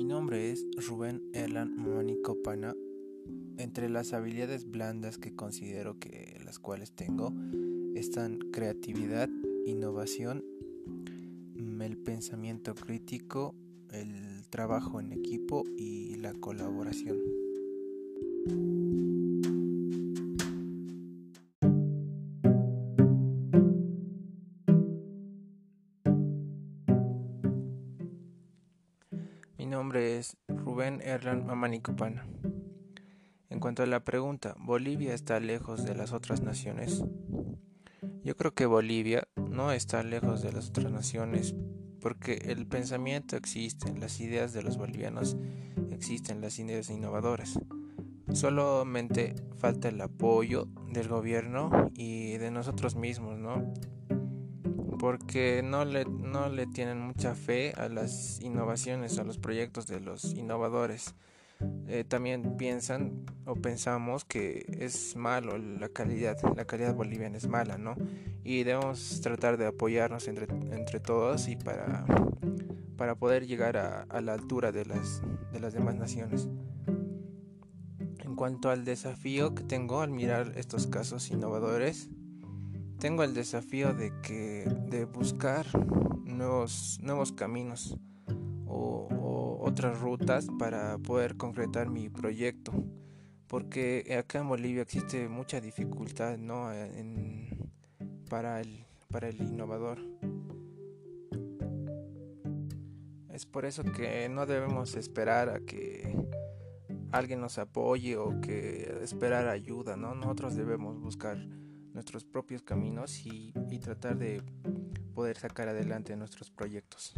es Rubén Erlan Mónico Pana. Entre las habilidades blandas que considero que las cuales tengo están creatividad, innovación, mm, el pensamiento crítico, el trabajo en equipo y la colaboración. Nombre es Rubén Erlan Mamanicopana. En cuanto a la pregunta, ¿Bolivia está lejos de las otras naciones? Yo creo que Bolivia no está lejos de las otras naciones porque el pensamiento existe, las ideas de los bolivianos existen, las ideas innovadoras. Solamente falta el apoyo del gobierno y de nosotros mismos, ¿no? Porque no le, no le tienen mucha fe a las innovaciones, a los proyectos de los innovadores. Eh, también piensan o pensamos que es malo la calidad, la calidad boliviana es mala, ¿no? Y debemos tratar de apoyarnos entre, entre todos y para, para poder llegar a, a la altura de las, de las demás naciones. En cuanto al desafío que tengo al mirar estos casos innovadores, tengo el desafío de que de buscar nuevos nuevos caminos o, otras rutas para poder concretar mi proyecto. Porque acá en Bolivia existe mucha dificultad ¿no? para el para el innovador. Es por eso que no debemos esperar a que alguien nos apoye o que esperar ayuda no nosotros debemos buscar nuestros propios caminos y, tratar de poder sacar adelante nuestros proyectos.